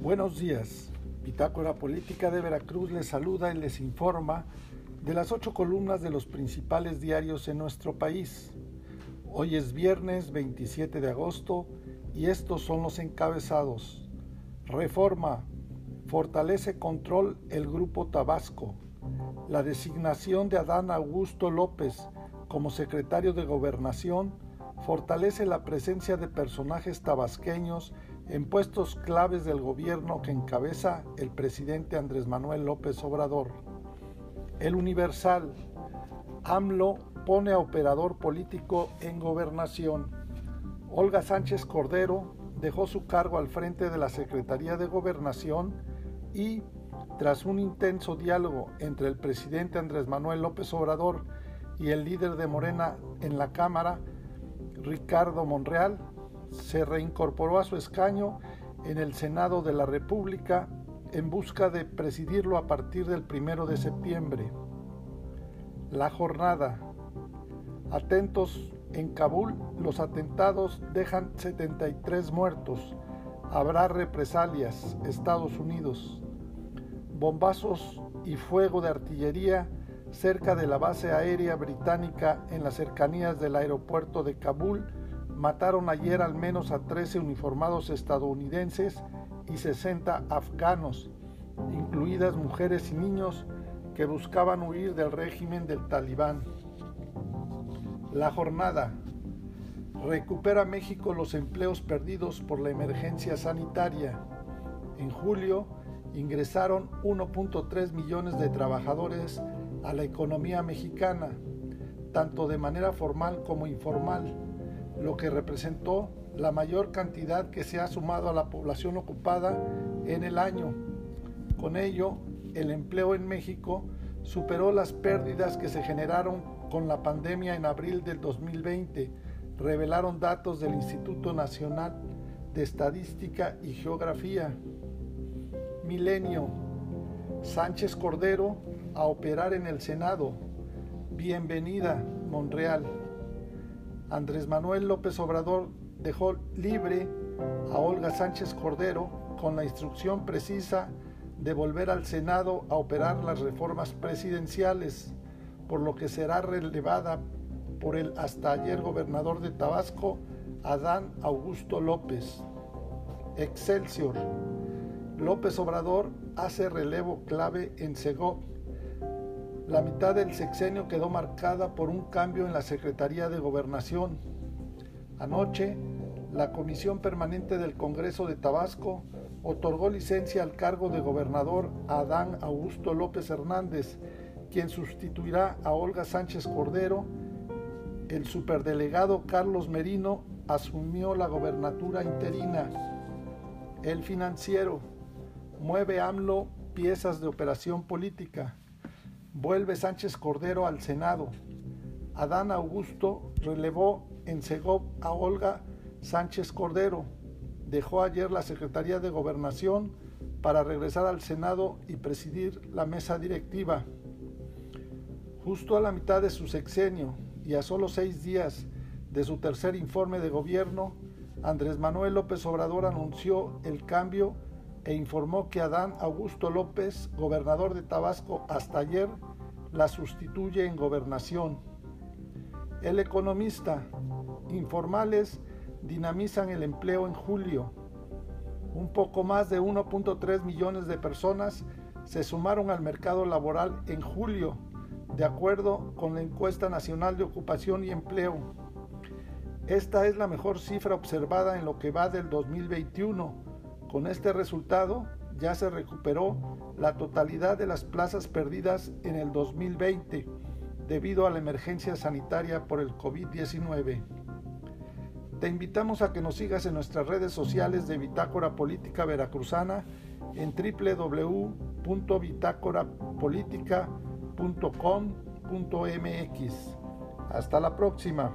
Buenos días. Bitácora Política de Veracruz les saluda y les informa de las ocho columnas de los principales diarios en nuestro país. Hoy es viernes 27 de agosto y estos son los encabezados. Reforma. Fortalece control el Grupo Tabasco. La designación de Adán Augusto López como secretario de Gobernación fortalece la presencia de personajes tabasqueños en puestos claves del gobierno que encabeza el presidente Andrés Manuel López Obrador. El Universal. AMLO pone a operador político en gobernación. Olga Sánchez Cordero dejó su cargo al frente de la Secretaría de Gobernación y, tras un intenso diálogo entre el presidente Andrés Manuel López Obrador y el líder de Morena en la Cámara, Ricardo Monreal, se reincorporó a su escaño en el Senado de la República en busca de presidirlo a partir del primero de septiembre. La jornada. Atentos en Kabul, los atentados dejan 73 muertos. Habrá represalias. Estados Unidos. Bombazos y fuego de artillería cerca de la base aérea británica en las cercanías del aeropuerto de Kabul mataron ayer al menos a 13 uniformados estadounidenses y 60 afganos, incluidas mujeres y niños que buscaban huir del régimen del talibán. La jornada. Recupera México los empleos perdidos por la emergencia sanitaria. En julio ingresaron 1.3 millones de trabajadores a la economía mexicana, tanto de manera formal como informal lo que representó la mayor cantidad que se ha sumado a la población ocupada en el año. Con ello, el empleo en México superó las pérdidas que se generaron con la pandemia en abril del 2020, revelaron datos del Instituto Nacional de Estadística y Geografía. Milenio. Sánchez Cordero a operar en el Senado. Bienvenida, Monreal. Andrés Manuel López Obrador dejó libre a Olga Sánchez Cordero con la instrucción precisa de volver al Senado a operar las reformas presidenciales, por lo que será relevada por el hasta ayer gobernador de Tabasco, Adán Augusto López. Excelsior. López Obrador hace relevo clave en Segov la mitad del sexenio quedó marcada por un cambio en la Secretaría de Gobernación. Anoche, la Comisión Permanente del Congreso de Tabasco otorgó licencia al cargo de gobernador a Adán Augusto López Hernández, quien sustituirá a Olga Sánchez Cordero. El superdelegado Carlos Merino asumió la gobernatura interina. El financiero mueve AMLO piezas de operación política. Vuelve Sánchez Cordero al Senado. Adán Augusto relevó en Segov a Olga Sánchez Cordero. Dejó ayer la Secretaría de Gobernación para regresar al Senado y presidir la mesa directiva. Justo a la mitad de su sexenio y a solo seis días de su tercer informe de gobierno, Andrés Manuel López Obrador anunció el cambio e informó que Adán Augusto López, gobernador de Tabasco hasta ayer, la sustituye en gobernación. El economista, informales dinamizan el empleo en julio. Un poco más de 1.3 millones de personas se sumaron al mercado laboral en julio, de acuerdo con la encuesta nacional de ocupación y empleo. Esta es la mejor cifra observada en lo que va del 2021 con este resultado ya se recuperó la totalidad de las plazas perdidas en el 2020 debido a la emergencia sanitaria por el COVID-19. Te invitamos a que nos sigas en nuestras redes sociales de Bitácora Política Veracruzana en www.bitácorapolítica.com.mx. Hasta la próxima.